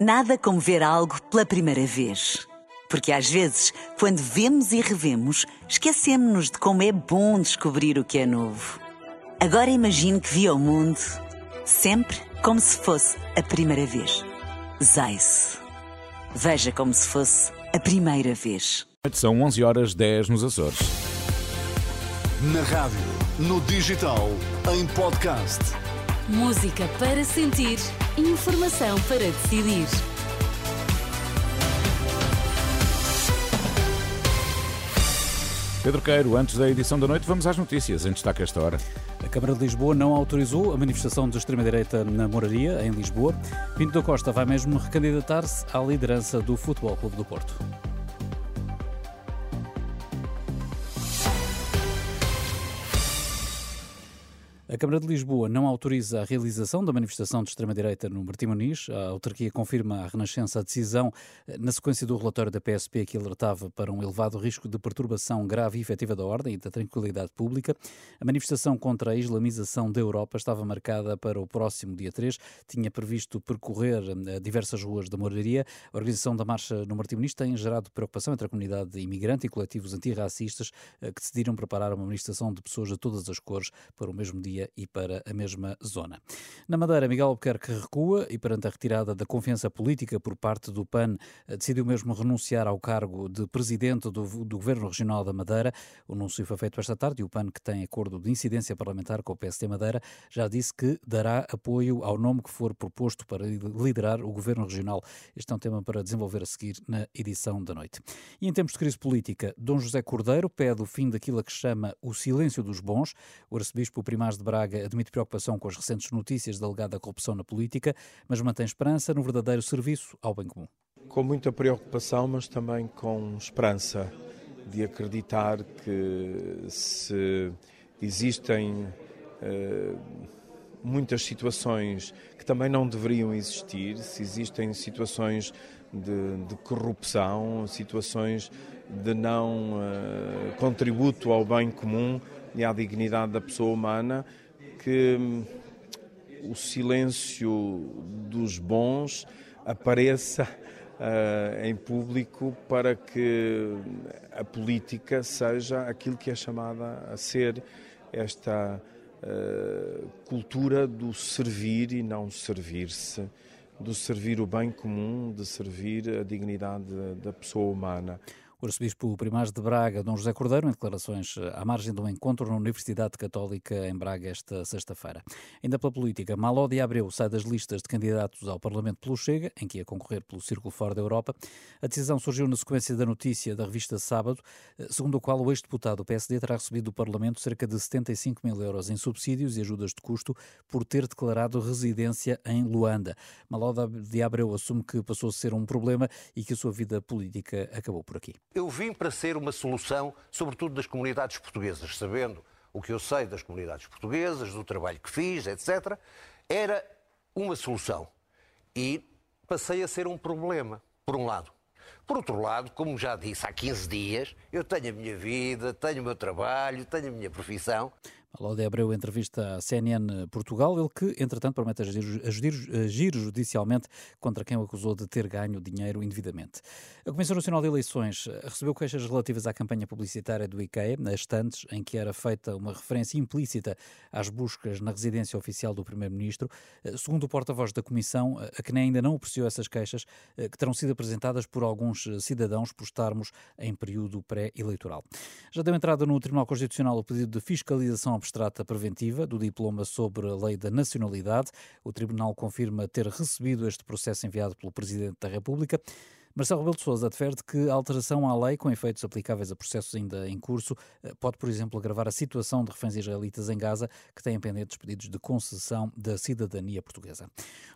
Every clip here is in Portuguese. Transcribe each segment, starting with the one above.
Nada como ver algo pela primeira vez. Porque às vezes, quando vemos e revemos, esquecemos-nos de como é bom descobrir o que é novo. Agora imagine que viu o mundo sempre como se fosse a primeira vez. Zais. Veja como se fosse a primeira vez. São 11 horas 10 nos Açores. Na rádio, no digital, em podcast. Música para sentir, informação para decidir. Pedro Queiro, antes da edição da noite, vamos às notícias. Em destaque esta hora. A Câmara de Lisboa não autorizou a manifestação de extrema-direita na Moraria, em Lisboa. Pinto da Costa vai mesmo recandidatar-se à liderança do Futebol Clube do Porto. A Câmara de Lisboa não autoriza a realização da manifestação de extrema-direita no Martim Muniz. A autarquia confirma à Renascença a decisão eh, na sequência do relatório da PSP que alertava para um elevado risco de perturbação grave e efetiva da ordem e da tranquilidade pública. A manifestação contra a islamização da Europa estava marcada para o próximo dia 3. Tinha previsto percorrer eh, diversas ruas da moraria. A organização da marcha no Martim Muniz tem gerado preocupação entre a comunidade imigrante e coletivos antirracistas eh, que decidiram preparar uma manifestação de pessoas de todas as cores para o mesmo dia e para a mesma zona. Na Madeira, Miguel Albuquerque recua e, perante a retirada da confiança política por parte do PAN, decidiu mesmo renunciar ao cargo de presidente do, do Governo Regional da Madeira. O anúncio foi feito esta tarde e o PAN, que tem acordo de incidência parlamentar com o PSD Madeira, já disse que dará apoio ao nome que for proposto para liderar o Governo Regional. Este é um tema para desenvolver a seguir na edição da noite. E em tempos de crise política, Dom José Cordeiro pede o fim daquilo que chama o silêncio dos bons. O arcebispo Primaz de Braga admite preocupação com as recentes notícias da alegada corrupção na política, mas mantém esperança no verdadeiro serviço ao bem comum. Com muita preocupação, mas também com esperança de acreditar que se existem uh, muitas situações que também não deveriam existir, se existem situações de, de corrupção, situações de não uh, contributo ao bem comum e à dignidade da pessoa humana, que hum, o silêncio dos bons apareça uh, em público para que a política seja aquilo que é chamada a ser esta uh, cultura do servir e não servir-se, do servir o bem comum, de servir a dignidade da pessoa humana. O arcebispo Primaz de Braga, Dom José Cordeiro, em declarações eh, à margem de um encontro na Universidade Católica em Braga esta sexta-feira. Ainda pela política, Malodi Abreu sai das listas de candidatos ao Parlamento pelo Chega, em que ia concorrer pelo Círculo Fora da Europa. A decisão surgiu na sequência da notícia da revista Sábado, eh, segundo a qual o ex-deputado do PSD terá recebido do Parlamento cerca de 75 mil euros em subsídios e ajudas de custo por ter declarado residência em Luanda. Malodi Abreu assume que passou a ser um problema e que a sua vida política acabou por aqui. Eu vim para ser uma solução, sobretudo das comunidades portuguesas, sabendo o que eu sei das comunidades portuguesas, do trabalho que fiz, etc. Era uma solução. E passei a ser um problema, por um lado. Por outro lado, como já disse há 15 dias, eu tenho a minha vida, tenho o meu trabalho, tenho a minha profissão. Malode Abreu entrevista à CNN Portugal, ele que, entretanto, promete agir, agir, agir, judicialmente contra quem o acusou de ter ganho dinheiro indevidamente. A Comissão Nacional de Eleições recebeu queixas relativas à campanha publicitária do IKEA, nas estantes em que era feita uma referência implícita às buscas na residência oficial do Primeiro-Ministro. Segundo o porta-voz da Comissão, a CNE ainda não apreciou essas queixas, que terão sido apresentadas por alguns cidadãos por estarmos em período pré-eleitoral. Já deu entrada no Tribunal Constitucional o pedido de fiscalização abstrata preventiva do diploma sobre a lei da nacionalidade. O Tribunal confirma ter recebido este processo enviado pelo Presidente da República. Marcelo Rebelo de Sousa adverte que a alteração à lei, com efeitos aplicáveis a processos ainda em curso, eh, pode, por exemplo, agravar a situação de reféns israelitas em Gaza, que têm pendentes pedidos de concessão da cidadania portuguesa.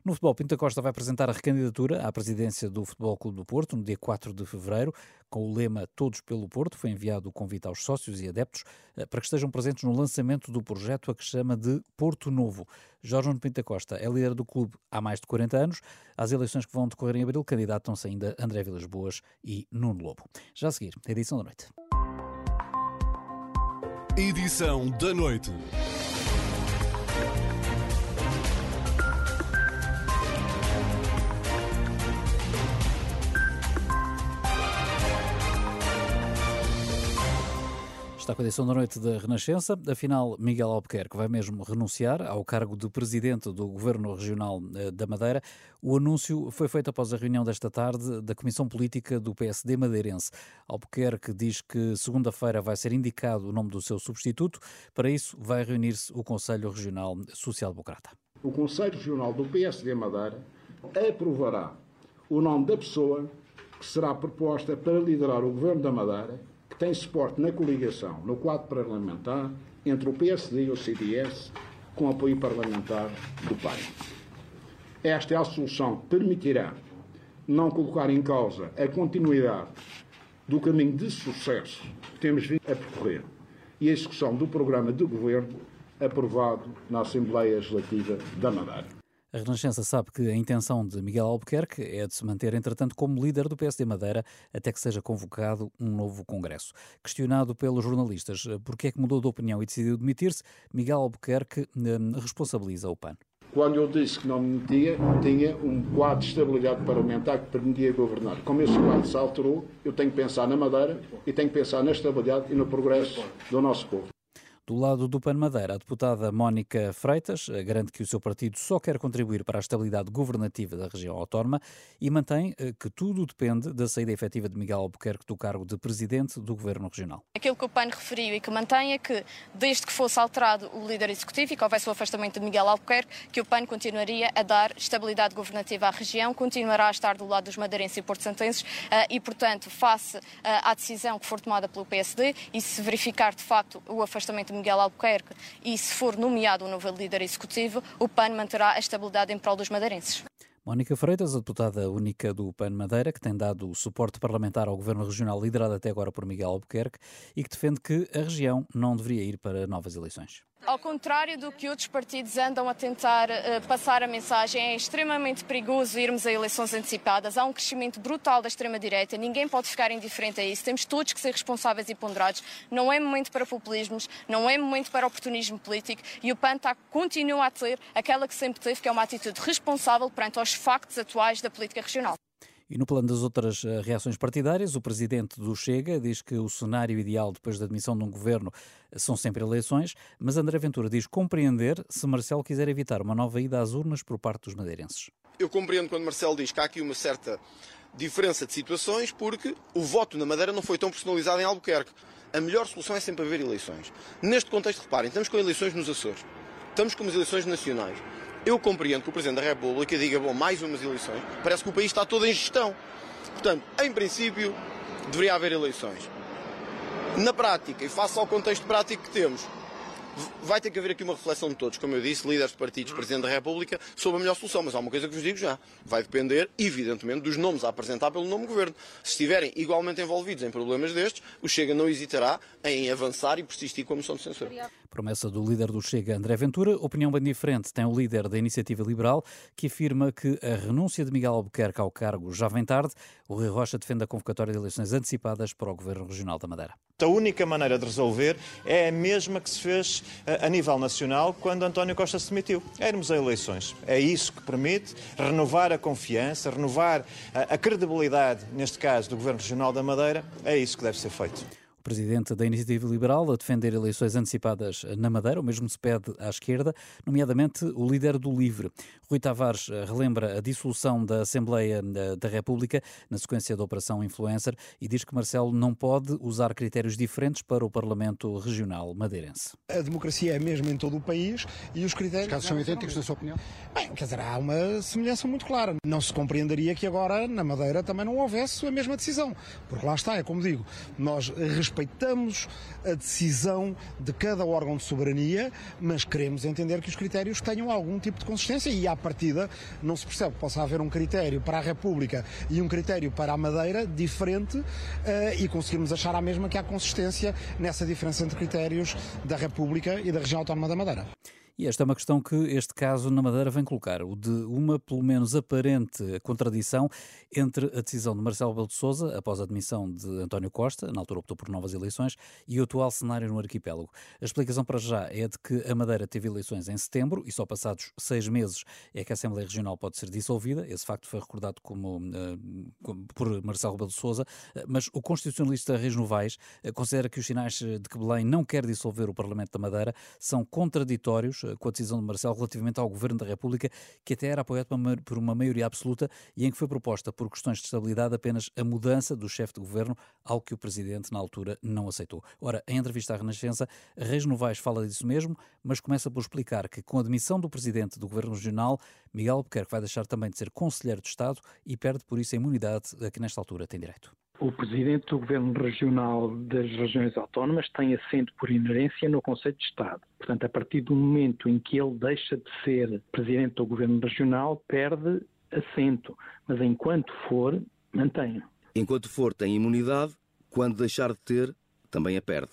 No futebol, Pinta Costa vai apresentar a recandidatura à presidência do Futebol Clube do Porto no dia 4 de fevereiro, com o lema Todos pelo Porto. Foi enviado o convite aos sócios e adeptos eh, para que estejam presentes no lançamento do projeto a que chama de Porto Novo. Jorge Pinta Costa é líder do clube há mais de 40 anos. Às eleições que vão decorrer em abril, candidatam-se ainda André Vilas Boas e Nuno Lobo. Já a seguir, edição da noite. Edição da noite. Está com a edição da noite da Renascença. Afinal, Miguel Albuquerque vai mesmo renunciar ao cargo de presidente do Governo Regional eh, da Madeira. O anúncio foi feito após a reunião desta tarde da Comissão Política do PSD madeirense. Albuquerque diz que segunda-feira vai ser indicado o nome do seu substituto. Para isso, vai reunir-se o Conselho Regional Social-Democrata. O Conselho Regional do PSD Madeira aprovará o nome da pessoa que será proposta para liderar o Governo da Madeira que tem suporte na coligação, no quadro parlamentar, entre o PSD e o CDS, com apoio parlamentar do PAN. Esta é a solução que permitirá não colocar em causa a continuidade do caminho de sucesso que temos vindo a percorrer e a execução do programa de governo aprovado na Assembleia Legislativa da Madeira. A Renascença sabe que a intenção de Miguel Albuquerque é de se manter, entretanto, como líder do PSD Madeira até que seja convocado um novo Congresso. Questionado pelos jornalistas eh, por que é que mudou de opinião e decidiu demitir-se, Miguel Albuquerque eh, responsabiliza o PAN. Quando eu disse que não me metia, tinha um quadro de estabilidade parlamentar que permitia governar. Como esse quadro se alterou, eu tenho que pensar na Madeira e tenho que pensar na estabilidade e no progresso do nosso povo. Do lado do PAN Madeira, a deputada Mónica Freitas eh, garante que o seu partido só quer contribuir para a estabilidade governativa da região autónoma e mantém eh, que tudo depende da saída efetiva de Miguel Albuquerque do cargo de presidente do governo regional. Aquilo que o PAN referiu e que mantém é que, desde que fosse alterado o líder executivo e que houvesse o afastamento de Miguel Albuquerque, que o PAN continuaria a dar estabilidade governativa à região, continuará a estar do lado dos madeirenses e porto-santenses eh, e, portanto, face à decisão que for tomada pelo PSD e se verificar de facto o afastamento Miguel Albuquerque e se for nomeado um novo líder executivo, o PAN manterá a estabilidade em prol dos madeirenses. Mónica Freitas, a deputada única do PAN Madeira, que tem dado o suporte parlamentar ao governo regional liderado até agora por Miguel Albuquerque e que defende que a região não deveria ir para novas eleições. Ao contrário do que outros partidos andam a tentar uh, passar a mensagem, é extremamente perigoso irmos a eleições antecipadas. Há um crescimento brutal da extrema-direita, ninguém pode ficar indiferente a isso. Temos todos que ser responsáveis e ponderados. Não é momento para populismos, não é momento para oportunismo político e o PAN tá, continua a ter aquela que sempre teve, que é uma atitude responsável perante os factos atuais da política regional. E no plano das outras eh, reações partidárias, o presidente do Chega diz que o cenário ideal depois da admissão de um governo eh, são sempre eleições, mas André Ventura diz compreender se Marcelo quiser evitar uma nova ida às urnas por parte dos madeirenses. Eu compreendo quando Marcelo diz que há aqui uma certa diferença de situações, porque o voto na Madeira não foi tão personalizado em Albuquerque. A melhor solução é sempre haver eleições. Neste contexto, reparem, estamos com eleições nos Açores, estamos com as eleições nacionais. Eu compreendo que o Presidente da República diga, bom, mais umas eleições. Parece que o país está todo em gestão. Portanto, em princípio, deveria haver eleições. Na prática, e face ao contexto prático que temos, vai ter que haver aqui uma reflexão de todos, como eu disse, líderes de partidos, Presidente da República, sobre a melhor solução. Mas há uma coisa que vos digo já: vai depender, evidentemente, dos nomes a apresentar pelo nome governo. Se estiverem igualmente envolvidos em problemas destes, o Chega não hesitará em avançar e persistir com a moção de censura. Promessa do líder do Chega, André Ventura. Opinião bem diferente tem o líder da Iniciativa Liberal, que afirma que a renúncia de Miguel Albuquerque ao cargo já vem tarde. O Rui Rocha defende a convocatória de eleições antecipadas para o Governo Regional da Madeira. A única maneira de resolver é a mesma que se fez eh, a nível nacional quando António Costa se demitiu. É irmos a eleições. É isso que permite renovar a confiança, renovar a credibilidade, neste caso, do Governo Regional da Madeira. É isso que deve ser feito presidente da Iniciativa Liberal, a defender eleições antecipadas na Madeira. O mesmo se pede à esquerda, nomeadamente o líder do LIVRE. Rui Tavares eh, relembra a dissolução da Assembleia eh, da República na sequência da Operação Influencer e diz que Marcelo não pode usar critérios diferentes para o Parlamento Regional madeirense. A democracia é mesmo em todo o país e os critérios. Os casos são idênticos, na sua opinião? Bem, quer dizer, há uma semelhança muito clara. Não se compreenderia que agora na Madeira também não houvesse a mesma decisão. Porque lá está, é como digo, nós respeitamos respeitamos a decisão de cada órgão de soberania, mas queremos entender que os critérios tenham algum tipo de consistência e, à partida, não se percebe que possa haver um critério para a República e um critério para a Madeira diferente uh, e conseguirmos achar a mesma que há consistência nessa diferença entre critérios da República e da região autónoma da Madeira. E esta é uma questão que este caso na Madeira vem colocar, o de uma, pelo menos aparente, contradição entre a decisão de Marcelo Rebelo de Sousa, após a admissão de António Costa, na altura optou por novas eleições, e o atual cenário no arquipélago. A explicação para já é de que a Madeira teve eleições em setembro e só passados seis meses é que a Assembleia Regional pode ser dissolvida. Esse facto foi recordado como, uh, por Marcelo Rebelo de Sousa, mas o constitucionalista Reis Novaes uh, considera que os sinais de que Belém não quer dissolver o Parlamento da Madeira são contraditórios eh, com a decisão de Marcelo relativamente ao Governo da República, que até era apoiado por uma maioria absoluta e em que foi proposta por questões de estabilidade apenas a mudança do chefe de governo, algo que o Presidente na altura não aceitou. Ora, em entrevista à Renascença, Reis Novaes fala disso mesmo, mas começa por explicar que com a demissão do Presidente do Governo Regional, Miguel Albuquerque vai deixar também de ser Conselheiro de Estado e perde por isso a imunidade a que nesta altura tem direito. O Presidente do Governo Regional das Regiões Autónomas tem assento por inerência no Conselho de Estado. Portanto, a partir do momento em que ele deixa de ser Presidente do Governo Regional, perde assento. Mas enquanto for, mantém. Enquanto for, tem imunidade. Quando deixar de ter, também a perde.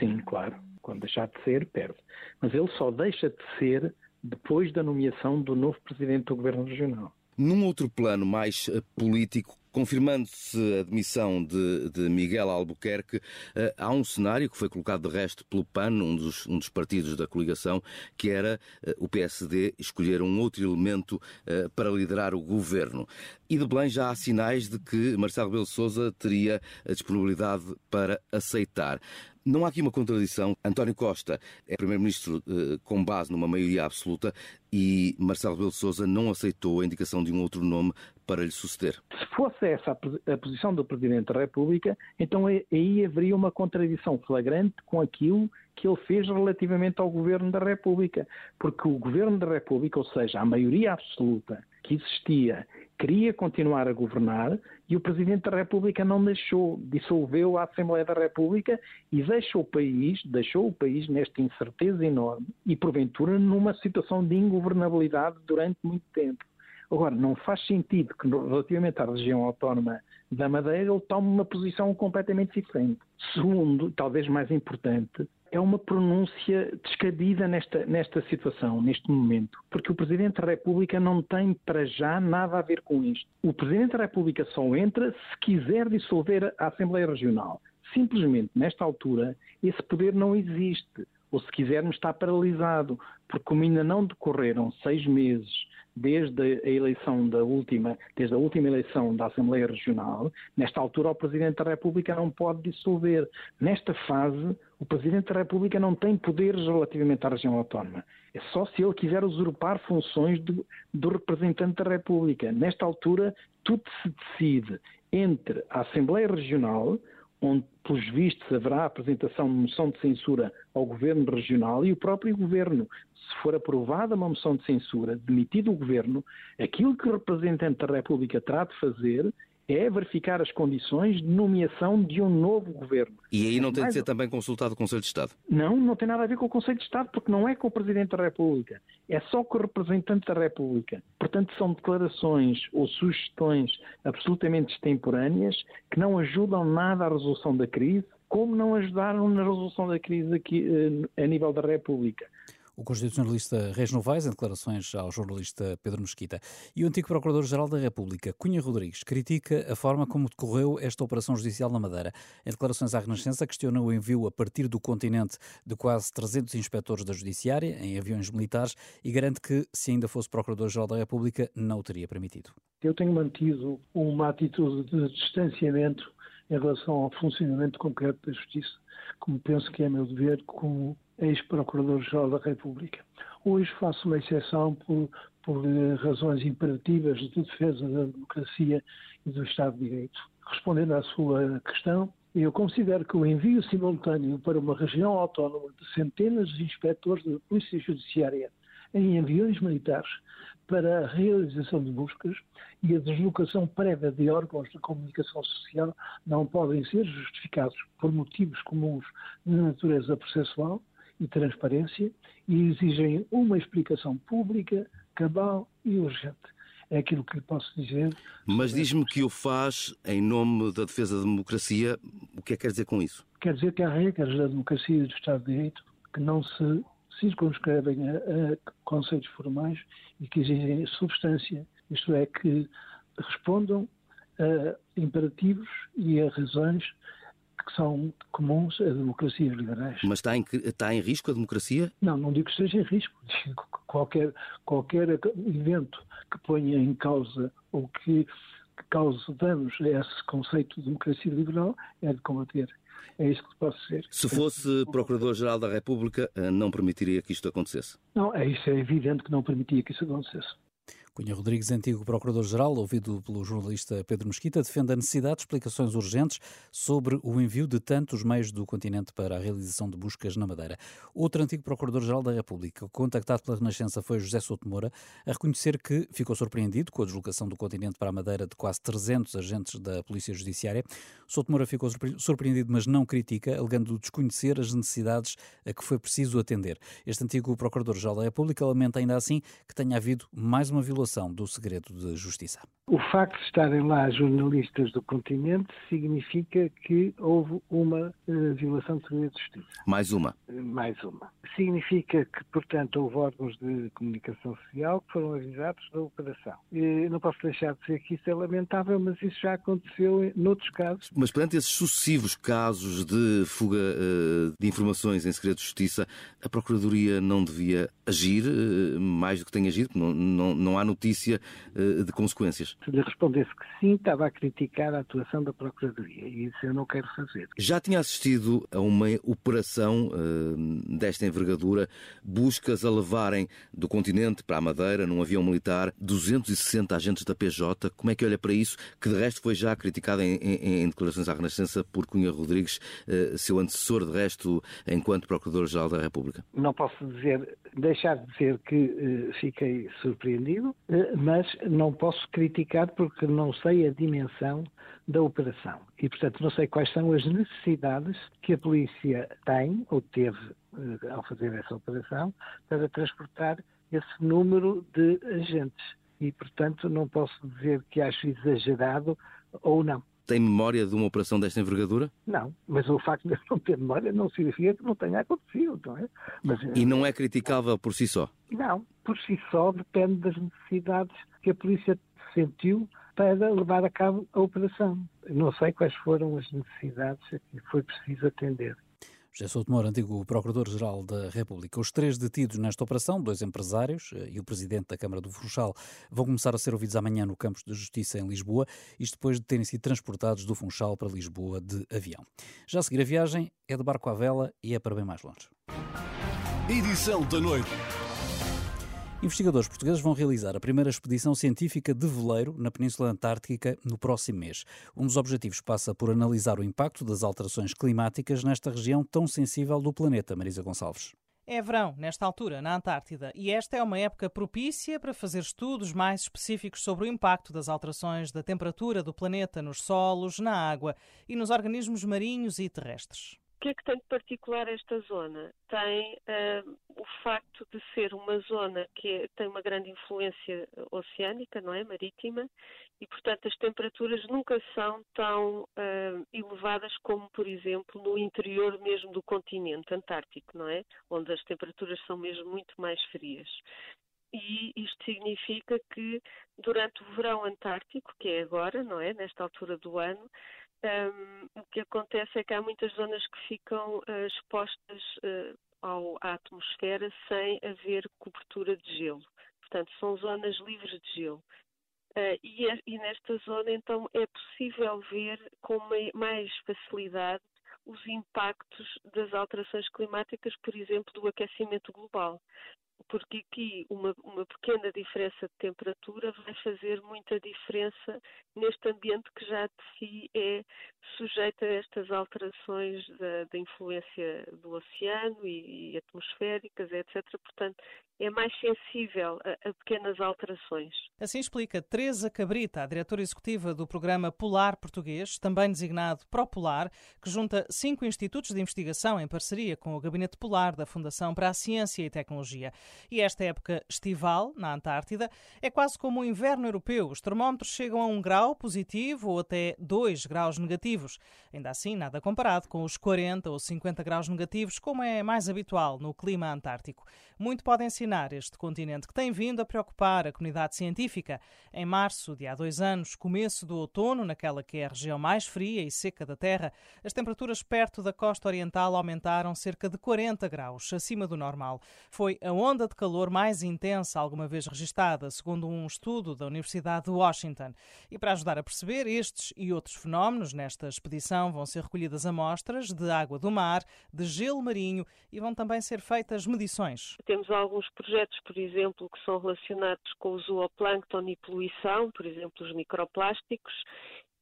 Sim, claro. Quando deixar de ser, perde. Mas ele só deixa de ser depois da nomeação do novo Presidente do Governo Regional. Num outro plano mais eh, político, confirmando-se a demissão de, de, Miguel Albuquerque, uh, há um cenário que foi colocado de resto pelo PAN, um dos, um dos partidos da coligação, que era uh, o PSD escolher um outro elemento uh, para liderar o governo. E de Belém já há sinais de que Marcelo Rebelo Sousa teria a disponibilidade para aceitar. Não há aqui uma contradição. António Costa é primeiro-ministro eh, com base numa maioria absoluta e Marcelo Rebelo Sousa não aceitou a indicação de um outro nome para lhe suceder. Se fosse essa a posição do Presidente da República, então aí haveria uma contradição flagrante com aquilo que ele fez relativamente ao Governo da República. Porque o Governo da República, ou seja, a maioria absoluta que existia queria continuar a governar e o Presidente da República não deixou, dissolveu a Assembleia da República e deixou o país, deixou o país nesta incerteza enorme e porventura numa situação de ingovernabilidade durante muito tempo. Agora, não faz sentido que relativamente à região autónoma da Madeira ele tome uma posição completamente diferente. Segundo, talvez mais importante, é uma pronúncia descabida nesta, nesta situação, neste momento, porque o Presidente da República não tem para já nada a ver com isto. O Presidente da República só entra se quiser dissolver a Assembleia Regional. Simplesmente, nesta altura, esse poder não existe. Ou, se quisermos, está paralisado, porque como ainda não decorreram seis meses desde a eleição da última, desde a última eleição da Assembleia Regional, nesta altura o Presidente da República não pode dissolver. Nesta fase, o Presidente da República não tem poderes relativamente à região autónoma. É só se ele quiser usurpar funções do, do representante da República. Nesta altura, tudo se decide entre a Assembleia Regional, onde, pelos vistos, haverá apresentação de moção de censura ao Governo Regional e o próprio Governo. Se for aprovada uma moção de censura, demitido o governo, aquilo que o representante da República terá de fazer é verificar as condições de nomeação de um novo governo. E aí não tem de ser também consultado o Conselho de Estado? Não, não tem nada a ver com o Conselho de Estado, porque não é com o Presidente da República, é só com o representante da República. Portanto, são declarações ou sugestões absolutamente extemporâneas que não ajudam nada à resolução da crise, como não ajudaram na resolução da crise aqui eh, a nível da República o constitucionalista Reis Novaes, em declarações ao jornalista Pedro Mesquita. E o antigo Procurador-Geral da República, Cunha Rodrigues, critica a forma como decorreu esta operação judicial na Madeira. Em declarações à Renascença, questiona o envio a partir do continente de quase 300 inspectores da Judiciária, em aviões militares, e garante que, se ainda fosse Procurador-Geral da República, não o teria permitido. Eu tenho mantido uma atitude de distanciamento em relação ao funcionamento concreto da Justiça, como penso que é meu dever como ex-Procurador-Geral da República. Hoje faço uma exceção por, por eh, razões imperativas de defesa da democracia e do Estado de Direito. Respondendo à sua questão, eu considero que o envio simultâneo para uma região autónoma de centenas de inspectores da Polícia Judiciária em aviões militares para a realização de buscas e a deslocação prévia de órgãos de comunicação social não podem ser justificados por motivos comuns de natureza processual e transparência e exigem uma explicação pública, cabal e urgente. É aquilo que lhe posso dizer. Mas diz-me que o faz em nome da defesa da democracia. O que é que quer dizer com isso? Quer dizer que há regras da democracia e do Estado de Direito que não se circunscrevem a, a conceitos formais e que exigem substância, isto é, que respondam a imperativos e a razões que são comuns a democracias liberais. Mas está em, está em risco a democracia? Não, não digo que esteja em risco. Digo que qualquer, qualquer evento que ponha em causa ou que, que cause danos a esse conceito de democracia liberal é de combater. É isso que posso dizer. Se fosse Procurador-Geral da República, eh, não permitiria que isto acontecesse? Não, é isso é evidente que não permitia que isso acontecesse. Cunha Rodrigues, antigo Procurador-Geral, ouvido pelo jornalista Pedro Mesquita, defende a necessidade de explicações urgentes sobre o envio de tantos meios do continente para a realização de buscas na Madeira. Outro antigo Procurador-Geral da República, contactado pela Renascença, foi José Souto Moura, a reconhecer que ficou surpreendido com a deslocação do continente para a Madeira de quase 300 agentes da Polícia Judiciária. Souto Moura ficou surpreendido, mas não critica, alegando desconhecer as necessidades a que foi preciso atender. Este antigo Procurador-Geral da República lamenta ainda assim que tenha havido mais uma violação violação do segredo de justiça. O facto de estarem lá jornalistas do continente significa que houve uma uh, violação do segredo de justiça. Mais uma. Uh, mais uma. Significa que, portanto, houve órgãos de comunicação social que foram avisados da operação. Uh, não posso deixar de dizer que isso é lamentável, mas isso já aconteceu noutros casos. Mas perante esses sucessivos casos de fuga de informações em segredo de justiça, a Procuradoria não devia agir mais do que tem agido? Não, não, não há notícia uh, de consequências? Se lhe respondesse que sim, estava a criticar a atuação da Procuradoria e isso eu não quero fazer. Já tinha assistido a uma operação uh, desta envergadura, buscas a levarem do continente para a Madeira, num avião militar, 260 agentes da PJ. Como é que olha para isso? Que de resto foi já criticado em, em, em declarações à Renascença por Cunha Rodrigues, uh, seu antecessor, de resto, enquanto Procurador-Geral da República. Não posso dizer, deixar de dizer que fiquei surpreendido, eh, mas não posso criticar porque não sei a dimensão da operação. E, portanto, não sei quais são as necessidades que a polícia tem ou teve eh, ao fazer essa operação para transportar esse número de agentes. E, portanto, não posso dizer que acho exagerado ou não. Tem memória de uma operação desta envergadura? Não, mas o facto de não ter memória não significa que não tenha acontecido, não é? Mas, e não é criticável por si só? Não, por si só depende das necessidades que a polícia sentiu para levar a cabo a operação. Não sei quais foram as necessidades que foi preciso atender. José Souto Moura, antigo Procurador-Geral da República. Os três detidos nesta operação, dois empresários eh, e o Presidente da Câmara do Funchal, vão começar a ser ouvidos amanhã no Campos de Justiça em Lisboa, isto depois de terem sido transportados do Funchal para Lisboa de avião. Já a seguir a viagem é de barco à vela e é para bem mais longe. Edição da noite. Investigadores portugueses vão realizar a primeira expedição científica de veleiro na Península Antártica no próximo mês. Um dos objetivos passa por analisar o impacto das alterações climáticas nesta região tão sensível do planeta. Marisa Gonçalves. É verão, nesta altura, na Antártida, e esta é uma época propícia para fazer estudos mais específicos sobre o impacto das alterações da temperatura do planeta nos solos, na água e nos organismos marinhos e terrestres. Que é que tem de particular esta zona? Tem uh, o facto de ser uma zona que é, tem uma grande influência oceânica, não é? Marítima, e portanto as temperaturas nunca são tão uh, elevadas como, por exemplo, no interior mesmo do continente antártico, não é? Onde as temperaturas são mesmo muito mais frias e isto significa que durante o verão antártico, que é agora, não é, nesta altura do ano, um, o que acontece é que há muitas zonas que ficam uh, expostas uh, ao, à atmosfera sem haver cobertura de gelo. Portanto, são zonas livres de gelo. Uh, e, é, e, nesta zona, então, é possível ver com mais facilidade os impactos das alterações climáticas, por exemplo, do aquecimento global porque aqui uma, uma, pequena diferença de temperatura vai fazer muita diferença neste ambiente que já de si é sujeito a estas alterações da, da influência do oceano e, e, atmosféricas, etc. Portanto, é mais sensível a, a, pequenas alterações. Assim explica Teresa Cabrita, a diretora executiva do programa Polar Português, também designado ProPolar, que junta cinco institutos de investigação em parceria com o Gabinete Polar da Fundação para a Ciência e Tecnologia. E esta época estival, na Antártida, é quase como o inverno europeu. Os termómetros chegam a um grau positivo ou até dois graus negativos. Ainda assim, nada comparado com os 40 ou 50 graus negativos, como é mais habitual no clima antártico. Muito pode ensinar este continente que tem vindo a preocupar a comunidade científica. Em março de há dois anos, começo do outono, naquela que é a região mais fria e seca da Terra, as temperaturas perto da costa oriental aumentaram cerca de 40 graus, acima do normal. Foi a onda de calor mais intensa alguma vez registada, segundo um estudo da Universidade de Washington. E para ajudar a perceber estes e outros fenómenos, nesta expedição vão ser recolhidas amostras de água do mar, de gelo marinho e vão também ser feitas medições. Temos alguns projetos, por exemplo, que são relacionados com o zooplâncton e poluição, por exemplo, os microplásticos,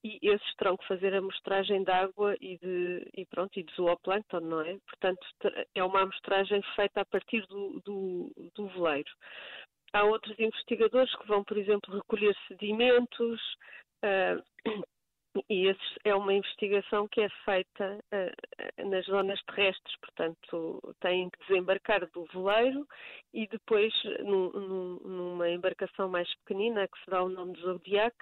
e esses terão que fazer a amostragem de água e de, e pronto, e de zooplâncton, não é? Portanto, é uma amostragem feita a partir do, do, do veleiro. Há outros investigadores que vão, por exemplo, recolher sedimentos, uh, e esse é uma investigação que é feita uh, nas zonas terrestres, portanto, têm que desembarcar do veleiro e depois, num, num, numa embarcação mais pequenina, que se dá o nome de Zodiac,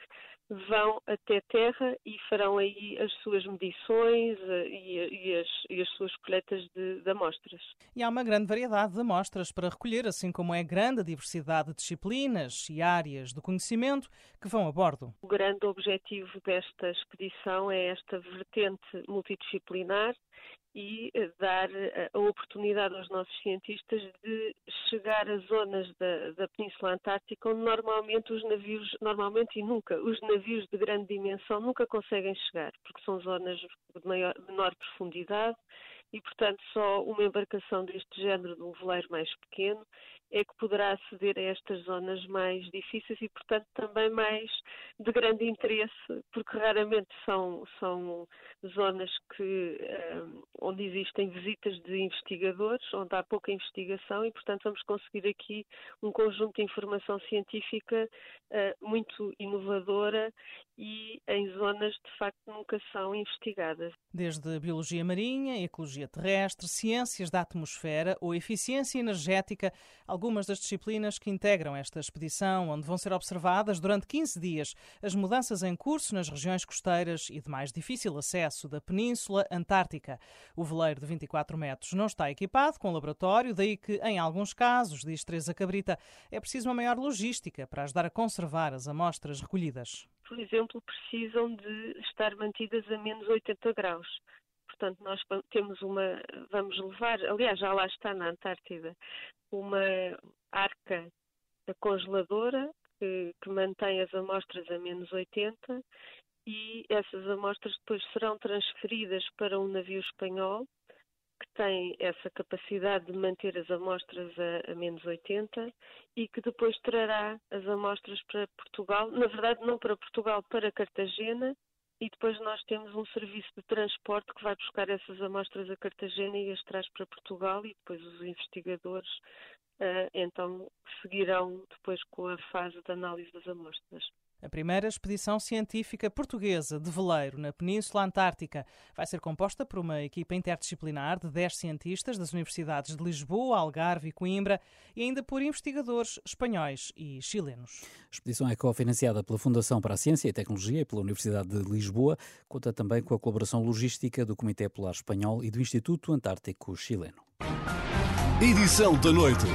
vão até terra e farão aí as suas medições eh, e, e, as, e as, suas coletas de, de, amostras. E há uma grande variedade de amostras para recolher, assim como é grande a diversidade de disciplinas e áreas do conhecimento que vão a bordo. O grande objetivo desta expedição é esta vertente multidisciplinar e eh, dar eh, a oportunidade aos nossos cientistas de chegar a zonas da, da, Península Antártica onde normalmente os navios, normalmente e nunca, os navios de grande dimensão nunca conseguem chegar, porque são zonas de maior, menor profundidade e, portanto, só uma embarcação deste género de um veleiro mais pequeno é que poderá aceder a estas zonas mais difíceis e, portanto, também mais de grande interesse, porque raramente são, são zonas que, um, onde existem visitas de investigadores, onde há pouca investigação e, portanto, vamos conseguir aqui um conjunto de informação científica uh, muito inovadora e em zonas de facto nunca são investigadas. Desde biologia marinha, ecologia terrestre, ciências da atmosfera ou eficiência energética, algumas das disciplinas que integram esta expedição, onde vão ser observadas durante 15 dias as mudanças em curso nas regiões costeiras e de mais difícil acesso da Península Antártica. O veleiro de 24 metros não está equipado com laboratório, daí que, em alguns casos, diz Teresa Cabrita, é preciso uma maior logística para ajudar a conservar as amostras recolhidas por exemplo, precisam de estar mantidas a menos 80 graus. Portanto, nós temos uma, vamos levar, aliás, já lá está na Antártida, uma arca congeladora que, que mantém as amostras a menos 80 e essas amostras depois serão transferidas para um navio espanhol que tem essa capacidade de manter as amostras a, a, menos 80 e que depois trará as amostras para Portugal, na verdade não para Portugal, para Cartagena, e depois nós temos um serviço de transporte que vai buscar essas amostras a Cartagena e as traz para Portugal e depois os investigadores uh, então seguirão depois com a fase de análise das amostras. A primeira expedição científica portuguesa de veleiro na Península Antártica vai ser composta por uma equipa interdisciplinar de 10 cientistas das universidades de Lisboa, Algarve e Coimbra e ainda por investigadores espanhóis e chilenos. A expedição é cofinanciada pela Fundação para a Ciência e Tecnologia e pela Universidade de Lisboa. Conta também com a colaboração logística do Comitê Polar Espanhol e do Instituto Antártico Chileno. Edição da noite.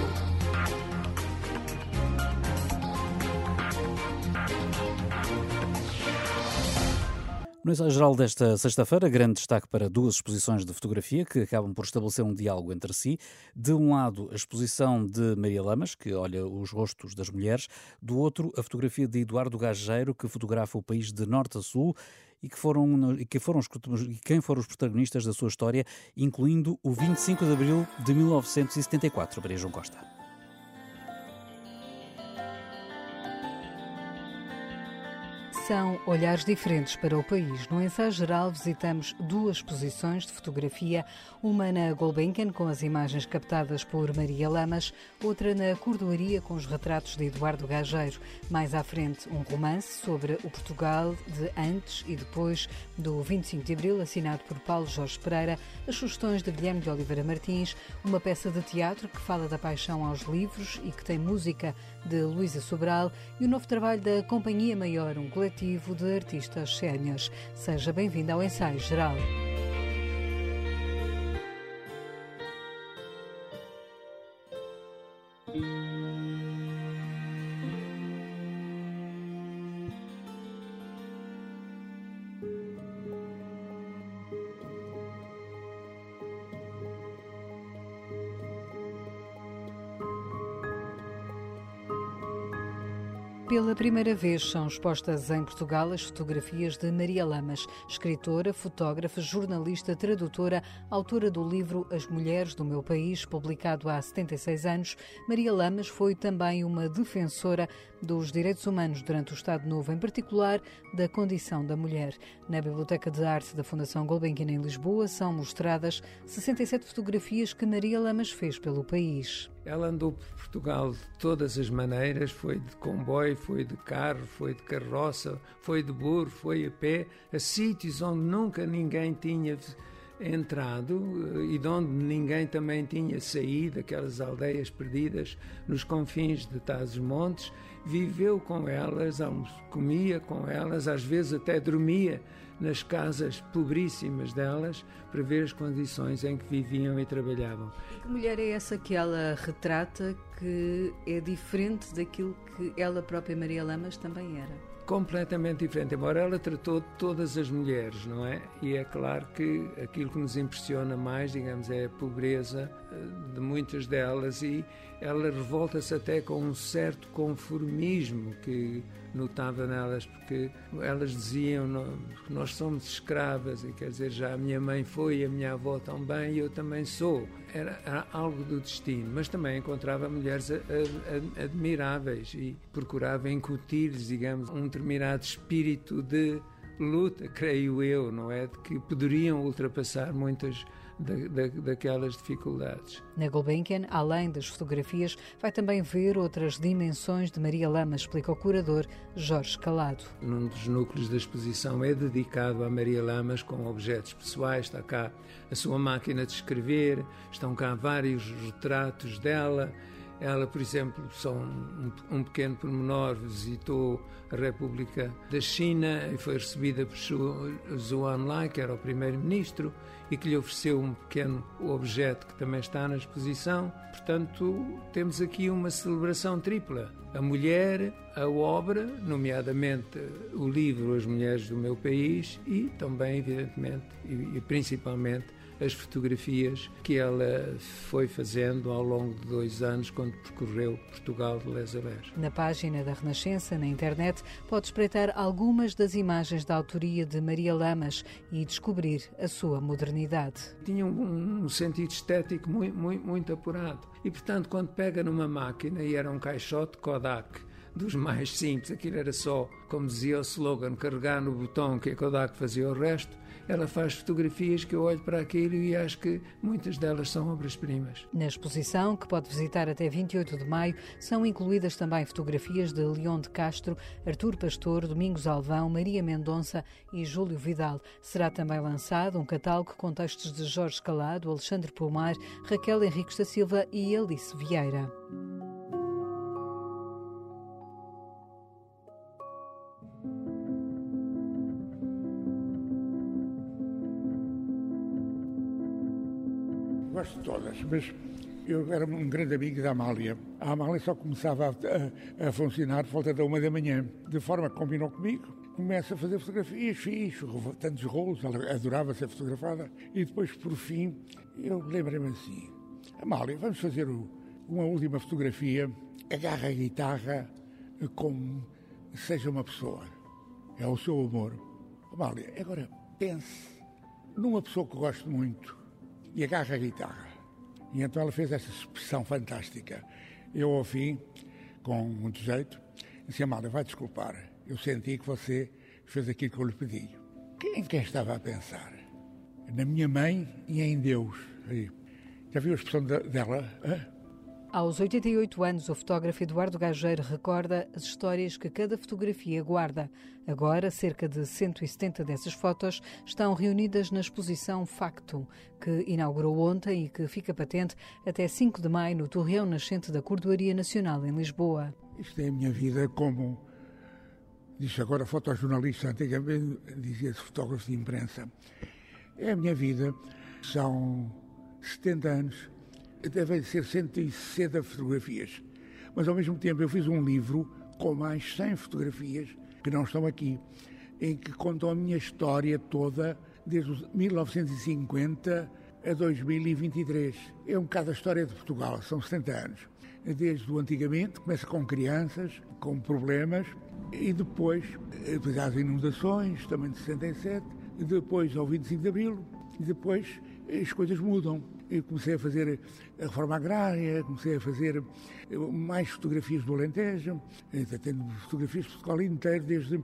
No ensaio geral desta sexta-feira, grande destaque para duas exposições de fotografia que acabam por estabelecer um diálogo entre si. De um lado, a exposição de Maria Lamas, que olha os rostos das mulheres, do outro, a fotografia de Eduardo Gageiro, que fotografa o país de norte a sul e que foram, e que foram os, quem foram os protagonistas da sua história, incluindo o 25 de abril de 1974, Maria João Costa. São olhares diferentes para o país. No ensaio geral, visitamos duas exposições de fotografia, uma na Gulbenkian, com as imagens captadas por Maria Lamas, outra na Cordoaria, com os retratos de Eduardo Gageiro. Mais à frente, um romance sobre o Portugal de antes e depois do 25 de Abril, assinado por Paulo Jorge Pereira, as sugestões de Guilherme de Oliveira Martins, uma peça de teatro que fala da paixão aos livros e que tem música de Luísa Sobral e o novo trabalho da Companhia Maior, um coletivo de artistas séniores. Seja bem-vindo ao ensaio geral. Pela primeira vez são expostas em Portugal as fotografias de Maria Lamas, escritora, fotógrafa, jornalista, tradutora, autora do livro As Mulheres do Meu País, publicado há 76 anos. Maria Lamas foi também uma defensora dos direitos humanos durante o Estado Novo, em particular da condição da mulher. Na Biblioteca de Arte da Fundação Gulbenkian em Lisboa são mostradas 67 fotografias que Maria Lamas fez pelo país. Ela andou por Portugal de todas as maneiras, foi de comboio, foi de carro, foi de carroça, foi de burro, foi a pé, a sítios onde nunca ninguém tinha entrado eh, e de onde ninguém também tinha saído, aquelas aldeias perdidas nos confins de tais montes, viveu com elas, comia com elas, às vezes até dormia nas casas pobríssimas delas para ver as condições em que viviam e trabalhavam. Que mulher é essa que ela retrata que é diferente daquilo que ela própria, Maria Lamas, também era? completamente diferente, embora ela tratou todas as mulheres, não é? E é claro que aquilo que nos impressiona mais, digamos, é a pobreza eh, de muitas delas e ela revolta-se até com um certo conformismo que notava nelas, porque elas diziam nós somos escravas, e quer dizer, já a minha mãe foi a minha avó também, e eu também sou. Era, era algo do destino, mas também encontrava mulheres a, a, a, admiráveis e procurava incutir-lhes, digamos, um determinado espírito de luta, creio eu, não é? De que poderiam ultrapassar muitas da, da, daquelas dificuldades. Na Gulbenkian, além das fotografias, vai também ver outras dimensões de Maria Lama, explica o curador Jorge Calado. Num dos núcleos da exposição é dedicado a Maria Lamas com objetos pessoais, está cá a sua máquina de escrever, estão cá vários retratos dela, ela, por exemplo, só um, um, pequeno pormenor, visitou a República da China e foi recebida por Zhou Enlai, que era o primeiro-ministro, e que lhe ofereceu um pequeno objeto que também está na exposição. Portanto, temos aqui uma celebração tripla: a mulher, a obra, nomeadamente o livro As Mulheres do Meu País, e também, evidentemente, e, e principalmente, as fotografias que ela foi fazendo ao longo de dois anos quando percorreu Portugal de Les a Les. Na página da Renascença, na internet, pode espreitar algumas das imagens da autoria de Maria Lamas e descobrir a sua modernidade. Tinha um, um sentido estético muito, muito, muito apurado. E, portanto, quando pega numa máquina, e era um caixote Kodak, dos mais simples, aquilo era só, como dizia o slogan, carregar no botão que a Kodak fazia o resto, ela faz fotografias que eu olho para aquilo e acho que muitas delas são obras-primas. Na exposição, que pode visitar até 28 de maio, são incluídas também fotografias de Leão de Castro, Artur Pastor, Domingos Alvão, Maria Mendonça e Júlio Vidal. Será também lançado um catálogo com textos de Jorge Calado, Alexandre Pomar, Raquel Henriques da Silva e Alice Vieira. Mas eu era um grande amigo da Amália. A Amália só começava a, a, funcionar por volta da uma da manhã, de forma que combinou comigo. Começa a fazer fotografias, fiz tantos rolos, ela adorava ser fotografada. E depois, por fim, eu lembrei-me assim: Amália, vamos fazer uma última fotografia, agarra a guitarra como seja uma pessoa. É o seu amor. Amália, agora pense numa pessoa que gosto muito e agarra a guitarra. E então ela fez essa expressão fantástica. Eu, fim, com muito jeito, disse: Amália, vai desculpar. Eu senti que você fez aquilo que eu lhe pedi. Em quem estava a pensar? Na minha mãe e em Deus. Já viu a expressão dela? Aos 88 anos, o fotógrafo Eduardo Gageiro recorda as histórias que cada fotografia guarda. Agora, cerca de 170 dessas fotos estão reunidas na exposição Factum, que inaugurou ontem e que fica patente até 5 de maio no Torreão Nascente da Cordoaria Nacional em Lisboa. Isto é a minha vida como, diz agora fotojornalista, antigamente dizia-se fotógrafo de imprensa. É a minha vida, são 70 anos devem ser 160 fotografias. Mas ao mesmo tempo eu fiz um livro com mais 100 fotografias que não estão aqui, em que contam a minha história toda desde 1950 a 2023. É um bocado a história de Portugal, são 70 anos. Desde o antigamente, começa com crianças, com problemas, e depois, depois às inundações, também de 67, e depois ao 25 de Abril, e depois as coisas mudam. Eu comecei a fazer a reforma agrária, comecei a fazer mais fotografias do Alentejo, tendo fotografias de Portugal inteiro, desde,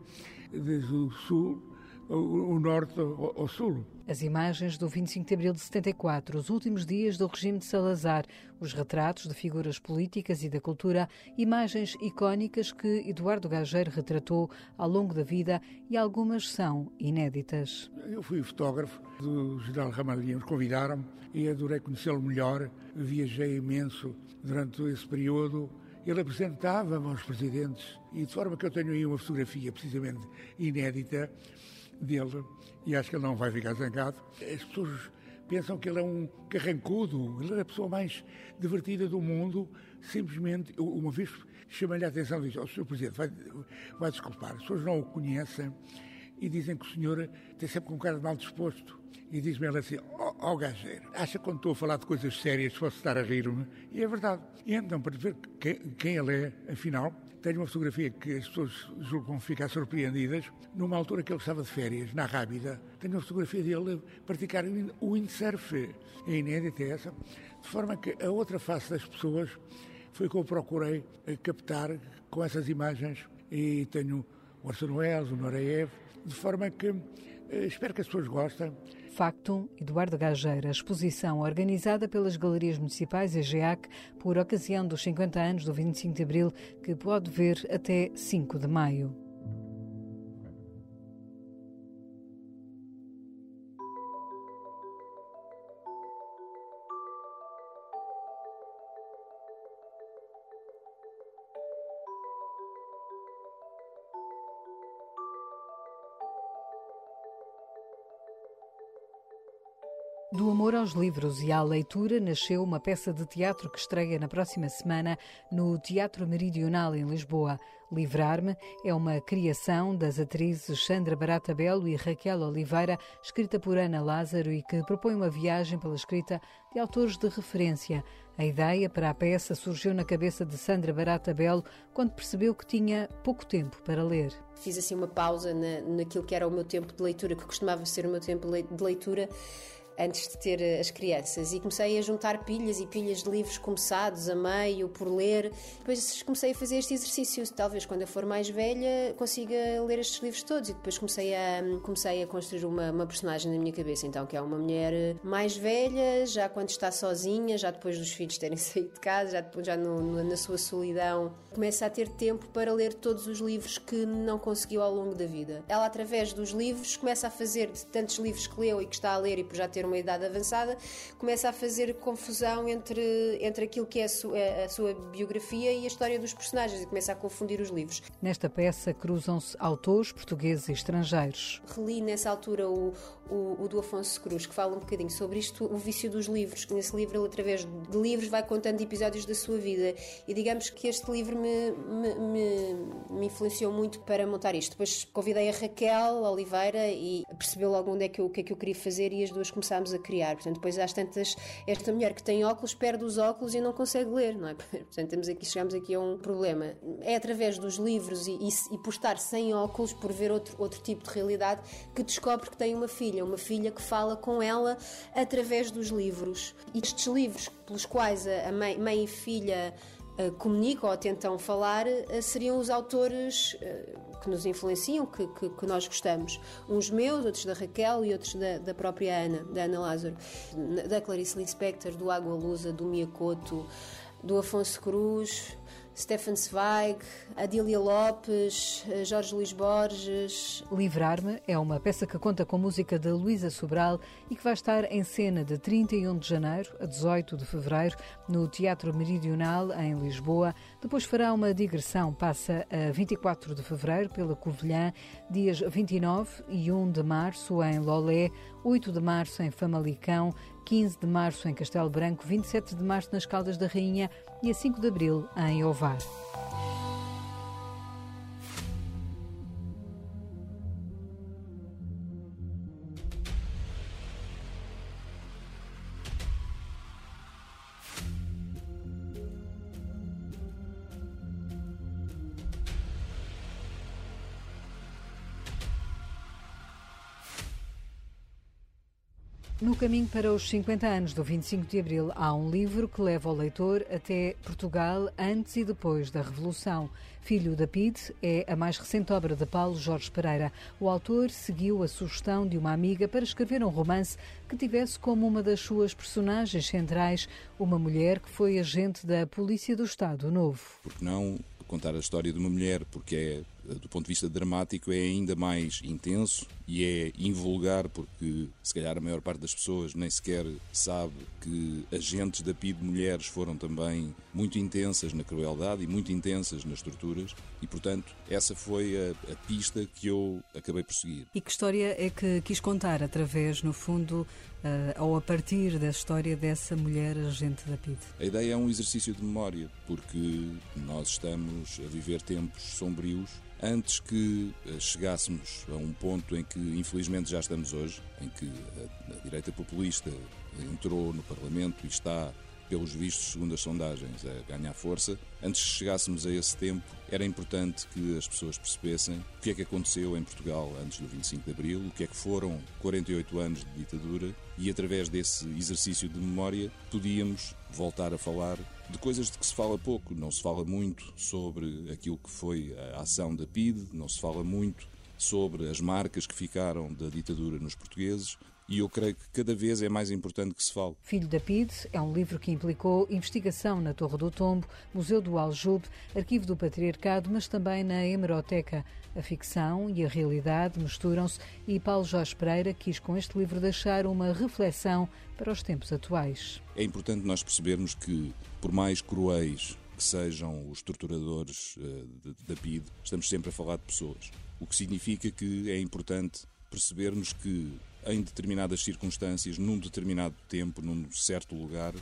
desde o sul o norte ao sul. As imagens do 25 de abril de 74, os últimos dias do regime de Salazar, os retratos de figuras políticas e da cultura, imagens icónicas que Eduardo Gageiro retratou ao longo da vida e algumas são inéditas. Eu fui fotógrafo do general Ramalhinha, convidaram-me e adorei conhecê-lo melhor. Viajei imenso durante esse período. Ele apresentava-me aos presidentes e de forma que eu tenho aí uma fotografia precisamente inédita dele, e acho que ele não vai ficar zangado. As pessoas pensam que ele é um carrancudo, ele é a pessoa mais divertida do mundo, simplesmente, uma vez chamei-lhe a atenção e disse, oh, Sr. Presidente, vai, vai desculpar, as pessoas não o conhecem e dizem que o senhor tem sempre um cara de mal disposto. E diz-me ela assim, ó oh, oh, gajeiro, acha que quando estou a falar de coisas sérias posso estar a rir-me? E é verdade. E então, para ver quem ele é, afinal, tenho uma fotografia que as pessoas julgam ficar surpreendidas. Numa altura que ele estava de férias, na Rábida, tenho uma fotografia dele praticar o windsurf. É inédita essa. De forma que a outra face das pessoas foi que eu procurei captar com essas imagens. E tenho o Orson o Noreev, de forma que eh, espero que as pessoas gostem. Factum, Eduardo Gageira, exposição organizada pelas Galerias Municipais e GEAC por ocasião dos 50 anos do 25 de Abril, que pode ver até 5 de maio. Aos livros e à leitura nasceu uma peça de teatro que estreia na próxima semana no Teatro Meridional em Lisboa. Livrar-me é uma criação das atrizes Sandra Barata Belo e Raquel Oliveira, escrita por Ana Lázaro e que propõe uma viagem pela escrita de autores de referência. A ideia para a peça surgiu na cabeça de Sandra Barata Belo quando percebeu que tinha pouco tempo para ler. Fiz assim uma pausa na, naquilo que era o meu tempo de leitura, que costumava ser o meu tempo de leitura antes de ter eh, as crianças e comecei a juntar pilhas e pilhas de livros começados a meio por ler. Depois comecei a fazer este exercício, talvez quando eu for mais velha consiga ler estes livros todos e depois comecei a comecei a construir uma, uma personagem na minha cabeça, então que é uma mulher eh, mais velha, já quando está sozinha, já depois dos filhos terem saído de casa, já depois já no, no, na sua solidão, começa a ter tempo para ler todos os livros que não conseguiu ao longo da vida. Ela através dos livros começa a fazer de tantos livros que leu e que está a ler e por já ter uma idade avançada, começa a fazer confusão entre, entre aquilo que é a sua, a sua biografia e a história dos personagens e começa a confundir os livros. Nesta peça cruzam-se autores portugueses e estrangeiros. Reli nessa altura o, o, o, do Afonso Cruz, que fala um bocadinho sobre isto, o vício dos livros, que nesse livro ele, através de livros, vai contando episódios da sua vida. E digamos que este livro me, me, me, me influenciou muito para montar isto. Depois convidei a Raquel Oliveira e percebeu logo onde é que eu, o que é que eu queria fazer e as duas começámos a criar. Portanto, depois às tantas, esta mulher que tem óculos perde os óculos e não consegue ler, não é? Portanto, temos aqui, chegamos aqui a um problema. É através dos livros e, e, e por estar sem óculos, por ver outro, outro tipo de realidade, que descobre que tem uma filha, uma filha que fala com ela através dos livros. E estes livros pelos quais a mãe, mãe e filha uh, comunicam ou tentam falar uh, seriam os autores uh, que nos influenciam, que, que, que, nós gostamos. Uns meus, outros da Raquel e outros da, da própria Ana, da Ana Lázaro, da Clarice Lispector, do Água Lusa, do Miyakoto, do Afonso Cruz, Stefan Zweig, Adília Lopes, eh, Jorge Luís Borges. Livrar-me é uma peça que conta com música de Luísa Sobral e que vai estar em cena de 31 de janeiro a 18 de fevereiro no Teatro Meridional, em Lisboa. Depois fará uma digressão, passa a 24 de fevereiro pela Covilhã, dias 29 e 1 de março em Lolé, 8 de março em Famalicão, 15 de março em Castelo Branco, 27 de março nas Caldas da Rainha e a 5 de abril em Ovar. No caminho para os 50 anos do 25 de Abril, há um livro que leva o leitor até Portugal antes e depois da Revolução. Filho da PIDE é a mais recente obra de Paulo Jorge Pereira. O autor seguiu a sugestão de uma amiga para escrever um romance que tivesse como uma das suas personagens centrais uma mulher que foi agente da Polícia do Estado Novo. Porque não contar a história de uma mulher, porque é, do ponto de vista dramático, é ainda mais intenso e é invulgar, porque se calhar a maior parte das pessoas nem sequer sabe que agentes da PID mulheres foram também muito intensas na crueldade e muito intensas nas torturas, e portanto essa foi a, a pista que eu acabei por seguir. E que história é que quis contar através, no fundo, uh, ou a partir da história dessa mulher agente da PID? A ideia é um exercício de memória, porque nós estamos a viver tempos sombrios antes que eh, chegássemos a um ponto em que, infelizmente, já estamos hoje, em que a, a direita populista entrou no Parlamento e está pelos vistos, segundo as sondagens, a ganhar força. Antes que chegássemos a esse tempo, era importante que as pessoas percebessem o que é que aconteceu em Portugal antes do 25 de Abril, o que é que foram 48 anos de ditadura e, através desse exercício de memória, podíamos voltar a falar de coisas de que se fala pouco. Não se fala muito sobre aquilo que foi a ação da PIDE, não se fala muito sobre as marcas que ficaram da ditadura nos portugueses, e eu creio que cada vez é mais importante que se fale. Filho da PIDE é um livro que implicou investigação na Torre do Tombo, Museu do Aljube, Arquivo do Patriarcado, mas também na Hemeroteca. A ficção e a realidade misturam-se e Paulo Jorge Pereira quis com este livro deixar uma reflexão para os tempos atuais. É importante nós percebermos que, por mais cruéis que sejam os torturadores uh, da PIDE, estamos sempre a falar de pessoas. O que significa que é importante percebermos que em determinadas circunstâncias, num determinado tempo, num certo lugar,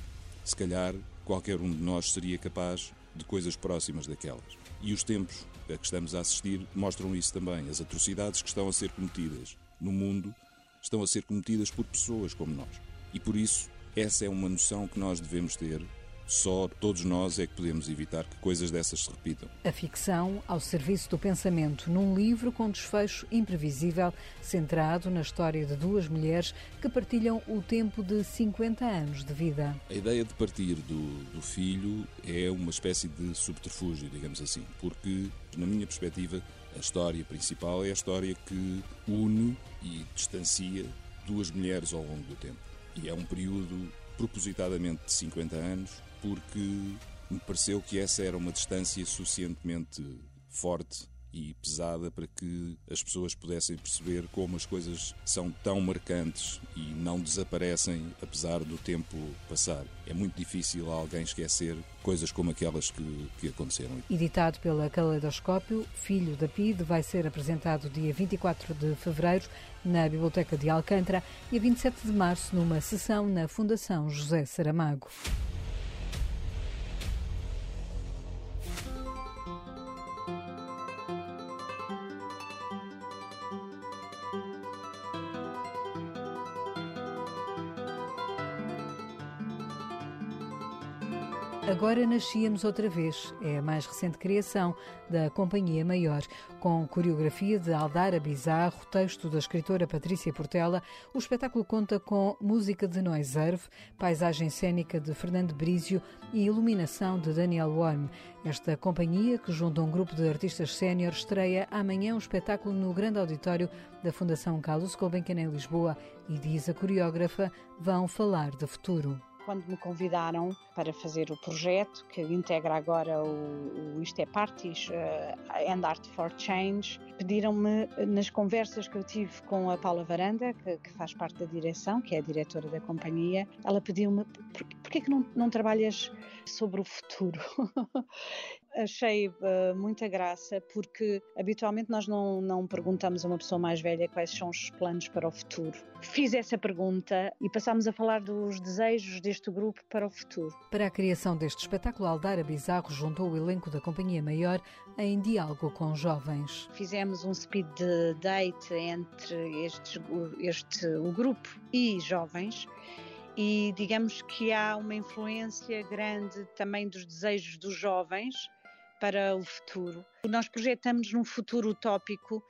se calhar qualquer um de nós seria capaz de coisas próximas daquelas. E os tempos a que estamos a assistir mostram isso também. As atrocidades que estão a ser cometidas no mundo estão a ser cometidas por pessoas como nós. E por isso, essa é uma noção que nós devemos ter só todos nós é que podemos evitar que coisas dessas se repitam. A ficção ao serviço do pensamento, num livro com desfecho imprevisível, centrado na história de duas mulheres que partilham o tempo de 50 anos de vida. A ideia de partir do, do filho é uma espécie de subterfúgio, digamos assim, porque, na minha perspectiva, a história principal é a história que une e distancia duas mulheres ao longo do tempo. E é um período propositadamente de 50 anos, porque me pareceu que essa era uma distância suficientemente forte e pesada para que as pessoas pudessem perceber como as coisas são tão marcantes e não desaparecem apesar do tempo passar. É muito difícil alguém esquecer coisas como aquelas que, que aconteceram. Editado pela Caleidoscópio, Filho da PIDE vai ser apresentado dia 24 de fevereiro na Biblioteca de Alcântara e a 27 de março numa sessão na Fundação José Saramago. Agora Nascíamos Outra Vez é a mais recente criação da Companhia Maior. Com coreografia de Aldara Bizarro, texto da escritora Patrícia Portela, o espetáculo conta com música de Noiserve, paisagem cênica de Fernando Brísio e iluminação de Daniel Worm. Esta companhia, que junta um grupo de artistas sénior, estreia amanhã um espetáculo no grande auditório da Fundação Carlos Gulbenkian em Lisboa e, diz a coreógrafa, vão falar de futuro quando me convidaram para fazer o projeto, que integra agora o, o Isto é Parties uh, and Art for Change, pediram-me, nas conversas que eu tive com a Paula Varanda, que, que, faz parte da direção, que é a diretora da companhia, ela pediu-me, por, porquê que não, não trabalhas sobre o futuro? achei uh, muita graça porque habitualmente nós não, não perguntamos a uma pessoa mais velha quais são os planos para o futuro. Fiz essa pergunta e passámos a falar dos desejos deste grupo para o futuro. Para a criação deste espetáculo, Aldara Bizarro juntou o elenco da Companhia Maior em diálogo com jovens. Fizemos um speed date entre estes, este, o grupo e jovens e digamos que há uma influência grande também dos desejos dos jovens para o futuro. Nós projetamos num futuro utópico,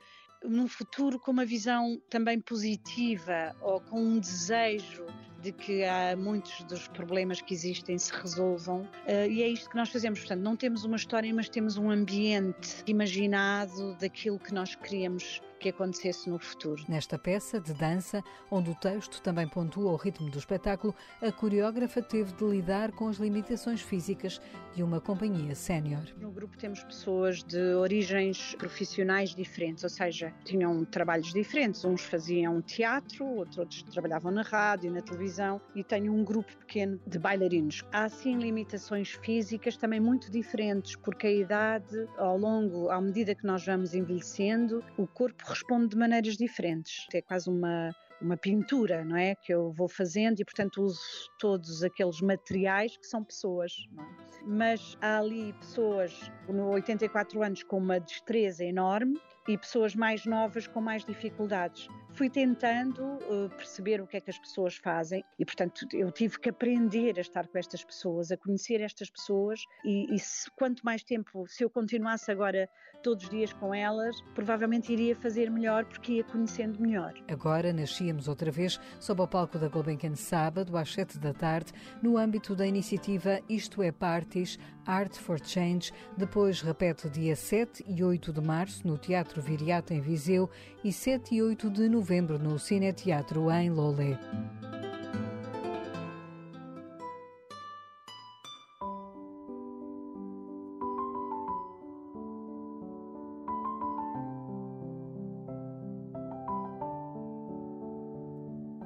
num futuro com uma visão também positiva ou com um desejo de que há muitos dos problemas que existem se resolvam uh, e é isto que nós fazemos. Portanto, não temos uma história, mas temos um ambiente imaginado daquilo que nós queríamos que acontecesse no futuro. Nesta peça de dança, onde o texto também pontua o ritmo do espetáculo, a coreógrafa teve de lidar com as limitações físicas de uma companhia sénior. No grupo temos pessoas de origens profissionais diferentes, ou seja, tinham trabalhos diferentes. Uns faziam teatro, outros trabalhavam na rádio, na televisão e tenho um grupo pequeno de bailarinos. Há sim limitações físicas também muito diferentes, porque a idade, ao longo, à medida que nós vamos envelhecendo, o corpo responde de maneiras diferentes. É quase uma uma pintura, não é? Que eu vou fazendo e, portanto, uso todos aqueles materiais que são pessoas. É? Mas há ali pessoas no 84 anos com uma destreza enorme e pessoas mais novas com mais dificuldades. Fui tentando uh, perceber o que é que as pessoas fazem e, portanto, eu tive que aprender a estar com estas pessoas, a conhecer estas pessoas e, e se, quanto mais tempo, se eu continuasse agora todos os dias com elas, provavelmente iria fazer melhor porque ia conhecendo melhor. Agora nascíamos outra vez sob o palco da Gulbenkian sábado às 7 da tarde, no âmbito da iniciativa Isto é Parties, Art for Change. Depois repete dia 7 e 8 de março no Teatro Viriato em Viseu e 7 e 8 de novembro no Cine Teatro em Lolé.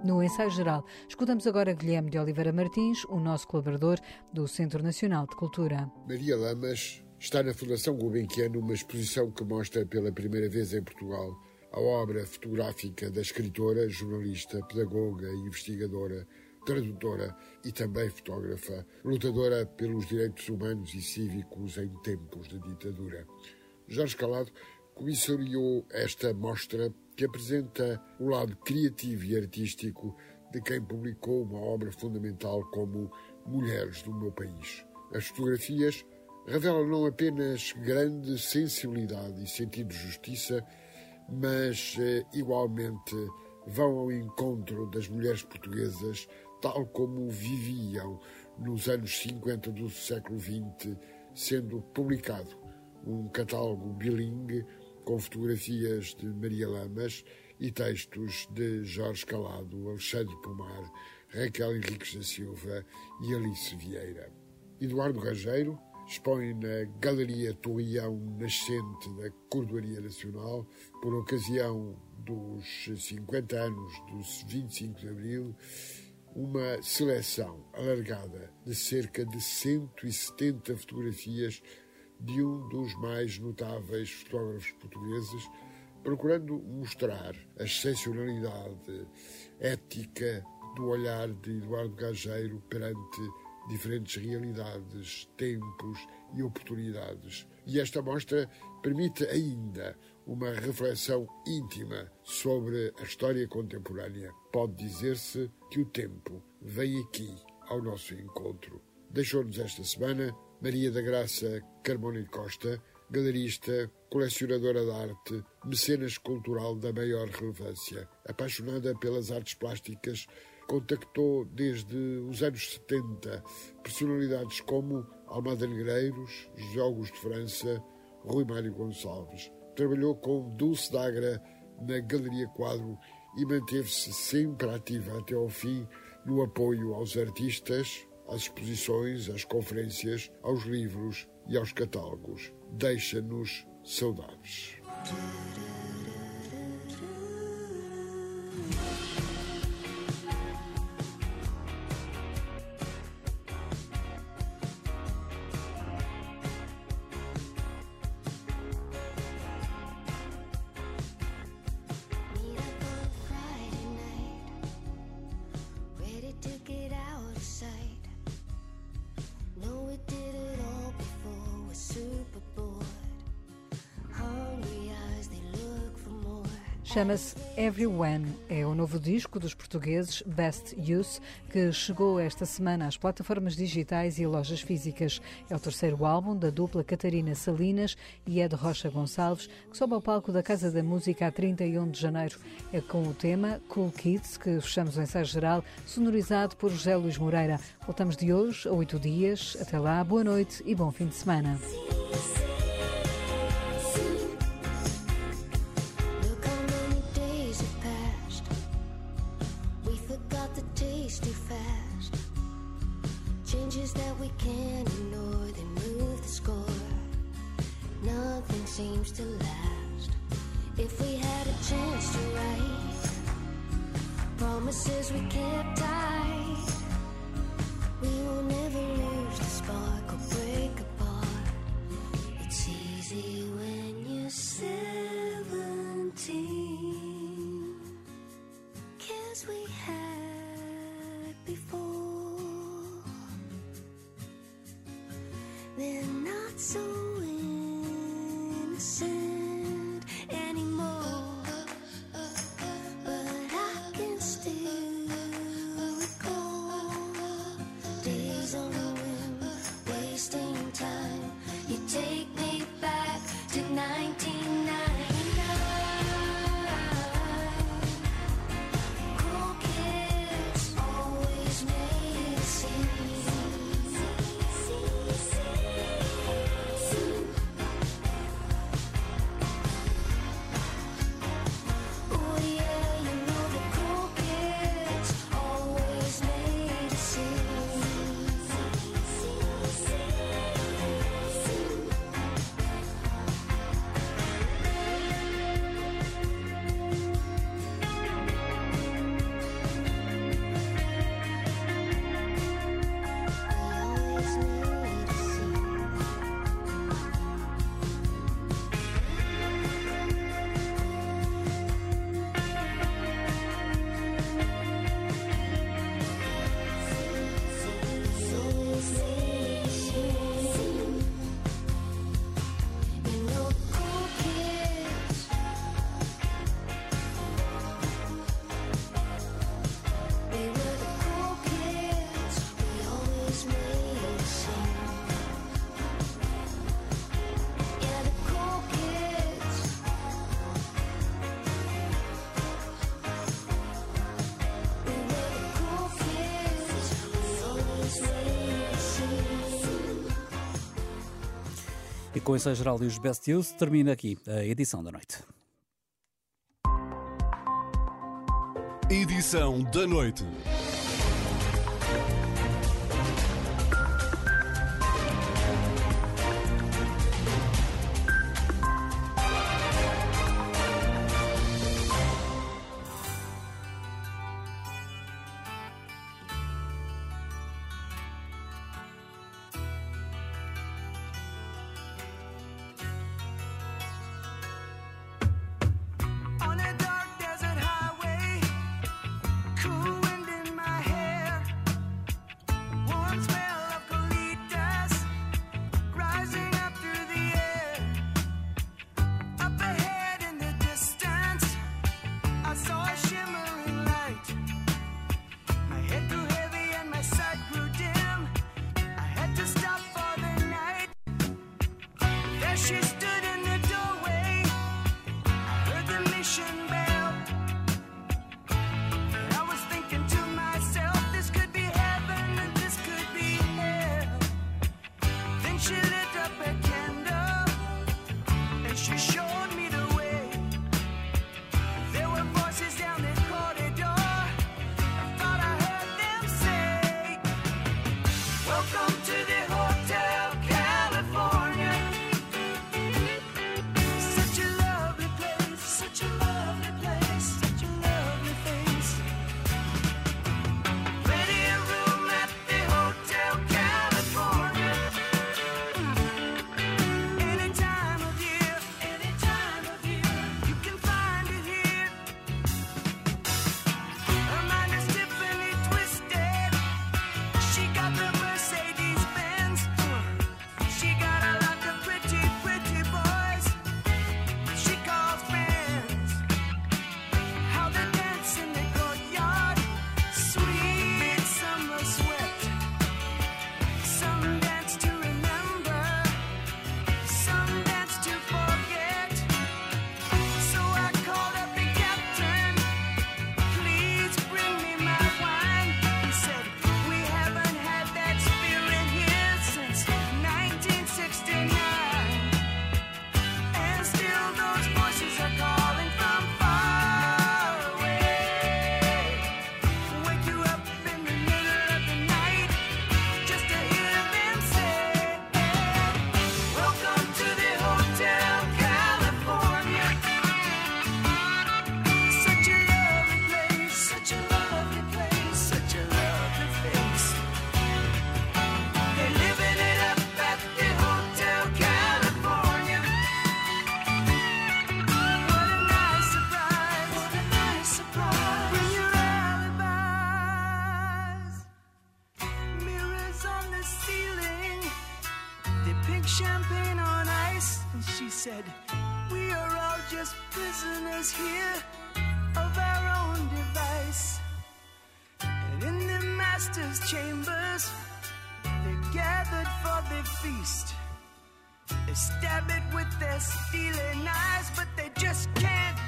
No ensaio geral, escutamos agora Guilherme de Oliveira Martins, o nosso colaborador do Centro Nacional de Cultura. Maria Lamas está na Fundação Gulbenkian uma exposição que mostra pela primeira vez em Portugal a obra fotográfica da escritora, jornalista, pedagoga, investigadora, tradutora e também fotógrafa, lutadora pelos direitos humanos e cívicos em tempos de ditadura. Jorge Calado comissariou esta mostra que apresenta o lado criativo e artístico de quem publicou uma obra fundamental como Mulheres do Meu País. As fotografias revelam não apenas grande sensibilidade e sentido de justiça, mas eh, igualmente vão ao encontro das mulheres portuguesas tal como viviam nos anos 50 do século XX, sendo publicado um catálogo bilingue com fotografias de Maria Lamas e textos de Jorge Calado, Alexandre Pomar, Raquel Henriques da Silva e Alice Vieira. Eduardo Rageiro expõe na Galeria Torreão Nascente da Cordoaria Nacional, por ocasião dos 50 anos do 25 de Abril, uma seleção alargada de cerca de 170 fotografias de um dos mais notáveis fotógrafos portugueses, procurando mostrar a excepcionalidade ética do olhar de Eduardo Gageiro perante diferentes realidades, tempos e oportunidades. E esta mostra permite ainda uma reflexão íntima sobre a história contemporânea. Pode dizer-se que o tempo vem aqui ao nosso encontro Deixou-nos esta semana Maria da Graça Carmona Costa, galerista, colecionadora de arte, mecenas cultural da maior relevância. Apaixonada pelas artes plásticas, contactou desde os anos 70 personalidades como Almada Negreiros, José Augusto França, Rui Mário Gonçalves. Trabalhou com Dulce Dagra na Galeria Quadro e manteve-se sempre ativa até ao fim no apoio aos artistas, às exposições, às conferências, aos livros e aos catálogos. Deixa-nos saudades. Chama-se Everyone. É o novo disco dos portugueses Best Use, que chegou esta semana às plataformas digitais e lojas físicas. É o terceiro álbum da dupla Catarina Salinas e Ed Rocha Gonçalves, que sobe ao palco da Casa da Música a 31 de janeiro. É com o tema Cool Kids que fechamos o ensaio geral, sonorizado por José Luís Moreira. Voltamos de hoje a oito dias. Até lá, boa noite e bom fim de semana. Seems to last. If we had a chance to write promises we kept tight, we will never lose Com esse geral e os Best Use, termina aqui a edição da noite. Edição da noite. pink champagne on ice. And she said, We are all just prisoners here of our own device. And in the master's chambers, they gathered for the feast. They stab it with their stealing knives, but they just can't.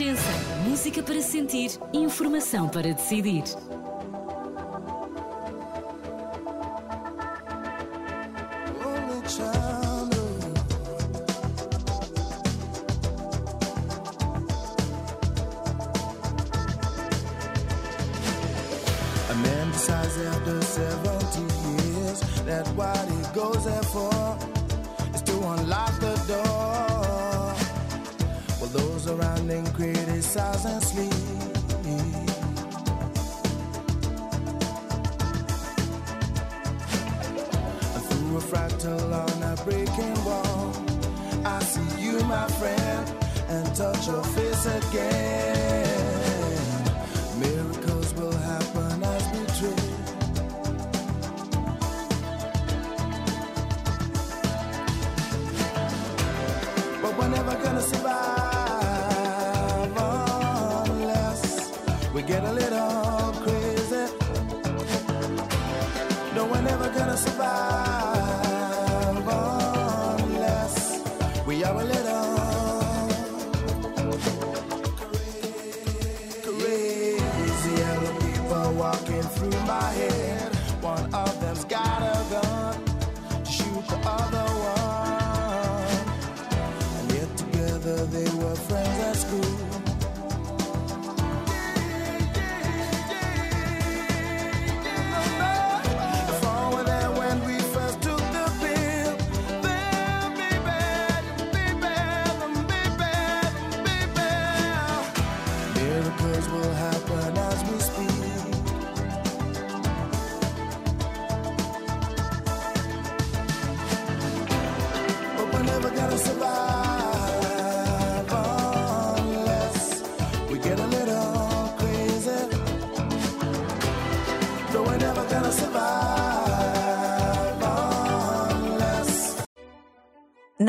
Renascença. Música para sentir, informação para decidir.